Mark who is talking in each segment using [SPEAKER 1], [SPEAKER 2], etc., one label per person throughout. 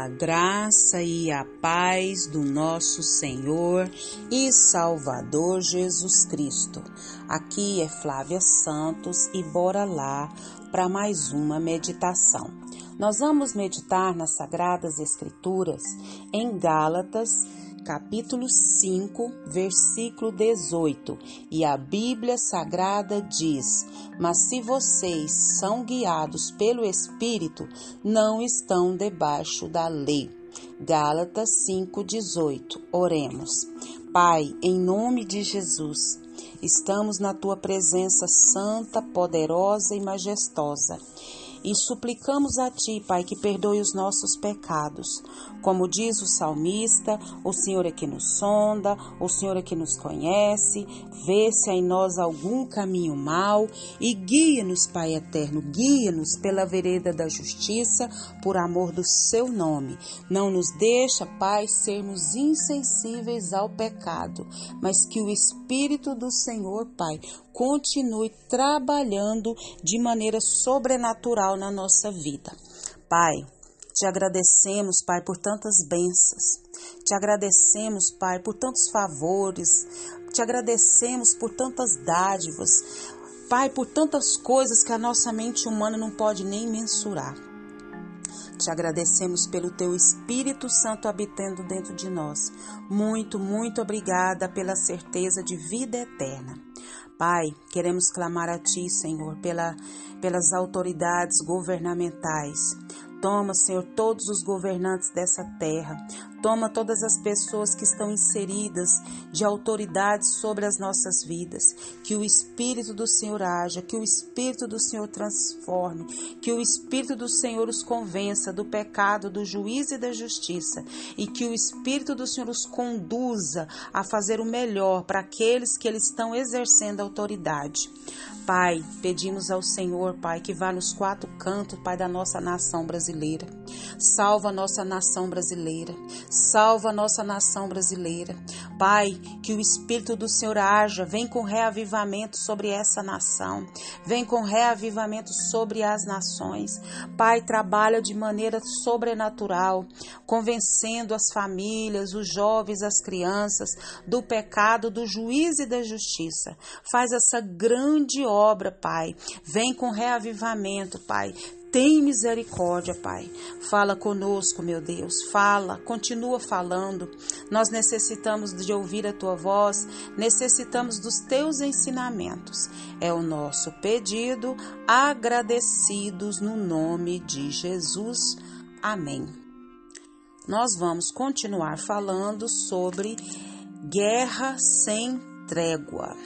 [SPEAKER 1] A graça e a paz do nosso Senhor e Salvador Jesus Cristo. Aqui é Flávia Santos e bora lá para mais uma meditação. Nós vamos meditar nas Sagradas Escrituras em Gálatas capítulo 5, versículo 18. E a Bíblia Sagrada diz: Mas se vocês são guiados pelo Espírito, não estão debaixo da lei. Gálatas 5:18. Oremos. Pai, em nome de Jesus, estamos na tua presença santa, poderosa e majestosa e suplicamos a Ti, Pai, que perdoe os nossos pecados. Como diz o salmista, o Senhor é que nos sonda, o Senhor é que nos conhece, vê se há em nós algum caminho mau e guia-nos, Pai eterno, guia-nos pela vereda da justiça, por amor do Seu nome. Não nos deixa, Pai, sermos insensíveis ao pecado, mas que o Espírito do Senhor, Pai, continue trabalhando de maneira sobrenatural na nossa vida. Pai, te agradecemos, Pai, por tantas bênçãos. Te agradecemos, Pai, por tantos favores. Te agradecemos por tantas dádivas. Pai, por tantas coisas que a nossa mente humana não pode nem mensurar. Te agradecemos pelo teu Espírito Santo habitando dentro de nós. Muito, muito obrigada pela certeza de vida eterna. Pai, queremos clamar a Ti, Senhor, pela, pelas autoridades governamentais. Toma, Senhor, todos os governantes dessa terra. Toma todas as pessoas que estão inseridas de autoridade sobre as nossas vidas. Que o Espírito do Senhor haja, que o Espírito do Senhor transforme, que o Espírito do Senhor os convença do pecado, do juízo e da justiça. E que o Espírito do Senhor os conduza a fazer o melhor para aqueles que eles estão exercendo autoridade. Pai, pedimos ao Senhor, Pai, que vá nos quatro cantos, Pai, da nossa nação brasileira. Salva a nossa nação brasileira. Salva a nossa nação brasileira. Pai, que o Espírito do Senhor haja, vem com reavivamento sobre essa nação. Vem com reavivamento sobre as nações. Pai, trabalha de maneira sobrenatural, convencendo as famílias, os jovens, as crianças do pecado, do juízo e da justiça. Faz essa grande obra, Pai. Vem com reavivamento, Pai. Tem misericórdia, Pai. Fala conosco, meu Deus. Fala, continua falando. Nós necessitamos de ouvir a tua voz, necessitamos dos teus ensinamentos. É o nosso pedido, agradecidos no nome de Jesus. Amém. Nós vamos continuar falando sobre guerra sem trégua.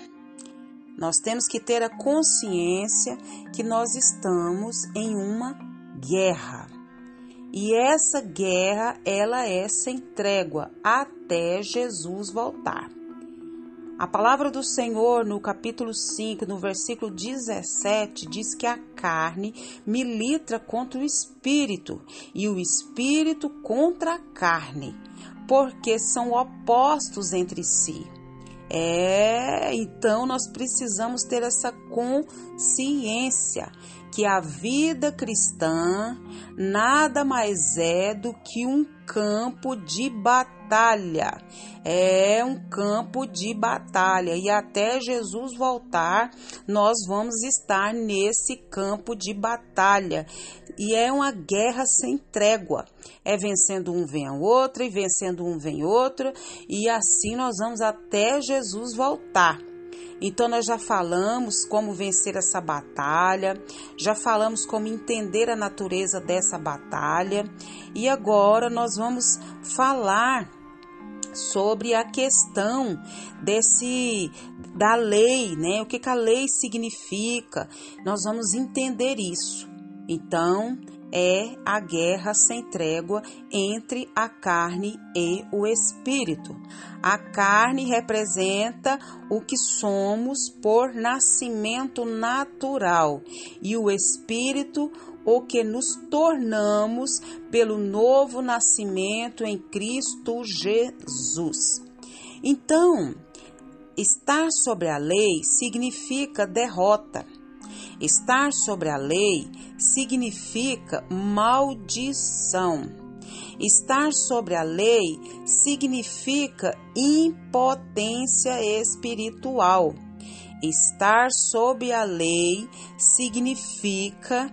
[SPEAKER 1] Nós temos que ter a consciência que nós estamos em uma guerra. E essa guerra, ela é sem trégua até Jesus voltar. A palavra do Senhor no capítulo 5, no versículo 17, diz que a carne milita contra o espírito e o espírito contra a carne, porque são opostos entre si. É, então nós precisamos ter essa consciência que a vida cristã nada mais é do que um campo de batalha. É um campo de batalha e até Jesus voltar, nós vamos estar nesse campo de batalha. E é uma guerra sem trégua. É vencendo um vem o outro e vencendo um vem outro, e assim nós vamos até Jesus voltar. Então, nós já falamos como vencer essa batalha, já falamos como entender a natureza dessa batalha, e agora nós vamos falar sobre a questão desse da lei, né? O que, que a lei significa? Nós vamos entender isso. Então, é a guerra sem trégua entre a carne e o espírito. A carne representa o que somos por nascimento natural e o espírito o que nos tornamos pelo novo nascimento em Cristo Jesus. Então, estar sobre a lei significa derrota Estar sobre a lei significa maldição. Estar sobre a lei significa impotência espiritual. Estar sob a lei significa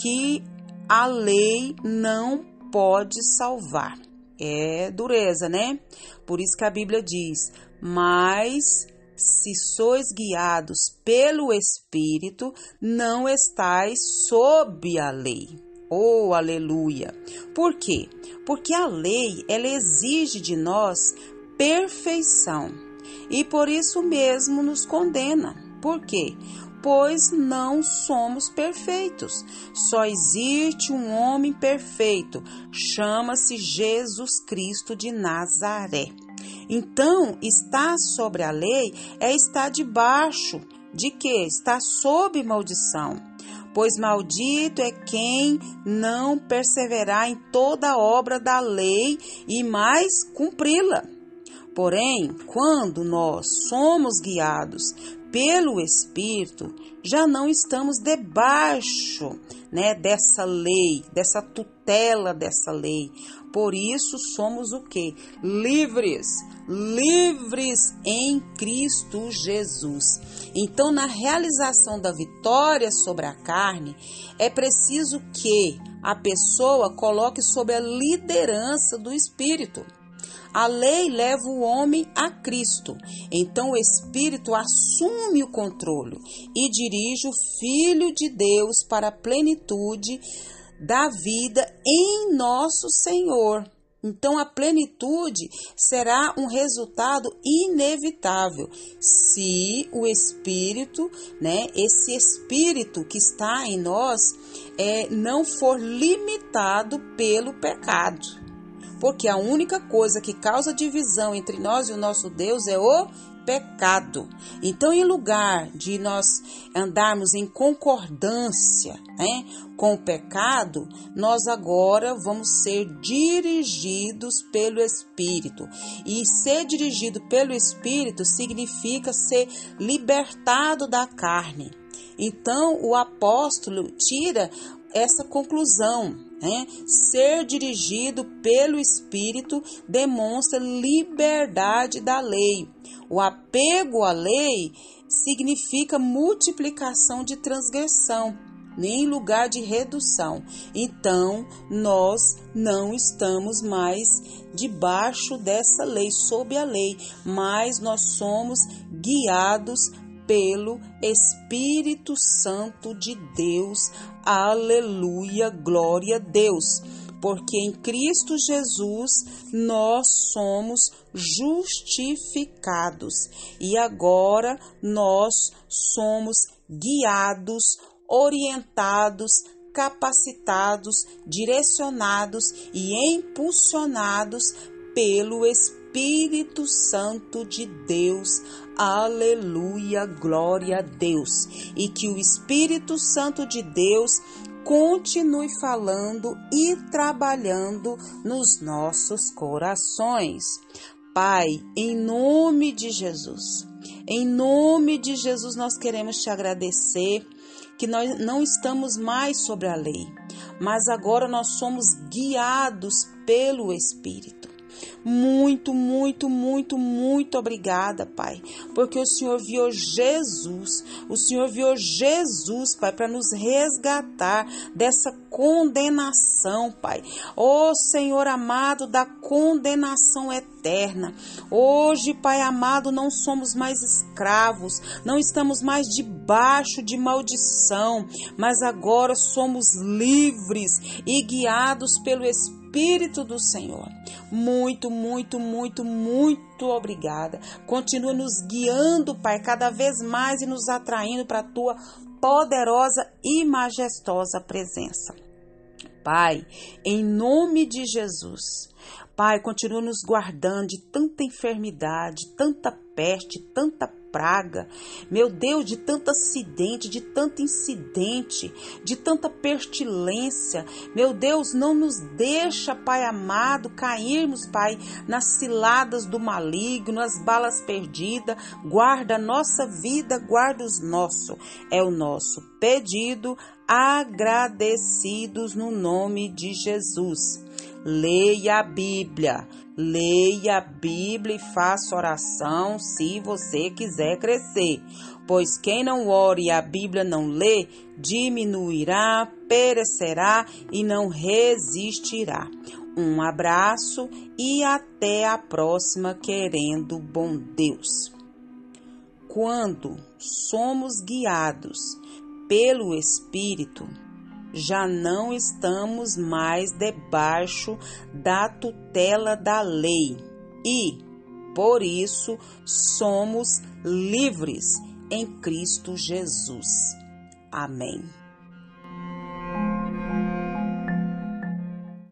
[SPEAKER 1] que a lei não pode salvar. É dureza, né? Por isso que a Bíblia diz: Mas se sois guiados pelo Espírito, não estais sob a lei. Oh, aleluia! Por quê? Porque a lei, ela exige de nós perfeição e por isso mesmo nos condena. Por quê? Pois não somos perfeitos. Só existe um homem perfeito, chama-se Jesus Cristo de Nazaré. Então, estar sobre a lei é estar debaixo de que? Está sob maldição. Pois maldito é quem não perseverar em toda a obra da lei e mais cumpri-la. Porém, quando nós somos guiados pelo Espírito, já não estamos debaixo né, dessa lei, dessa tutela dessa lei. Por isso somos o que? Livres, livres em Cristo Jesus. Então, na realização da vitória sobre a carne, é preciso que a pessoa coloque sob a liderança do Espírito. A lei leva o homem a Cristo. Então o Espírito assume o controle e dirige o Filho de Deus para a plenitude da vida em nosso Senhor. Então a plenitude será um resultado inevitável se o espírito, né, esse espírito que está em nós, é, não for limitado pelo pecado porque a única coisa que causa divisão entre nós e o nosso Deus é o pecado. Então, em lugar de nós andarmos em concordância né, com o pecado, nós agora vamos ser dirigidos pelo Espírito. E ser dirigido pelo Espírito significa ser libertado da carne. Então, o apóstolo tira essa conclusão. Né? Ser dirigido pelo Espírito demonstra liberdade da lei. O apego à lei significa multiplicação de transgressão, nem lugar de redução. Então, nós não estamos mais debaixo dessa lei, sob a lei, mas nós somos guiados pelo Espírito Santo de Deus. Aleluia, glória a Deus. Porque em Cristo Jesus nós somos justificados e agora nós somos guiados, orientados, capacitados, direcionados e impulsionados pelo Espírito Santo de Deus. Aleluia, glória a Deus. E que o Espírito Santo de Deus continue falando e trabalhando nos nossos corações. Pai, em nome de Jesus, em nome de Jesus, nós queremos te agradecer que nós não estamos mais sobre a lei, mas agora nós somos guiados pelo Espírito. Muito, muito, muito, muito obrigada, Pai, porque o Senhor viu Jesus, o Senhor viu Jesus, Pai, para nos resgatar dessa condenação, Pai. Ó oh, Senhor amado, da condenação eterna. Hoje, Pai amado, não somos mais escravos, não estamos mais debaixo de maldição, mas agora somos livres e guiados pelo Espírito do Senhor. Muito, muito, muito, muito obrigada. Continua nos guiando, Pai, cada vez mais e nos atraindo para a tua poderosa e majestosa presença. Pai, em nome de Jesus, Pai, continua nos guardando de tanta enfermidade, tanta peste, tanta praga, meu Deus, de tanto acidente, de tanto incidente, de tanta pestilência. Meu Deus, não nos deixa, Pai amado, cairmos, Pai, nas ciladas do maligno, nas balas perdidas. Guarda a nossa vida, guarda os nossos. É o nosso pedido, agradecidos no nome de Jesus. Leia a Bíblia. Leia a Bíblia e faça oração se você quiser crescer. Pois quem não ore e a Bíblia não lê, diminuirá, perecerá e não resistirá. Um abraço e até a próxima, querendo bom Deus. Quando somos guiados pelo Espírito, já não estamos mais debaixo da tutela da lei e, por isso, somos livres em Cristo Jesus. Amém.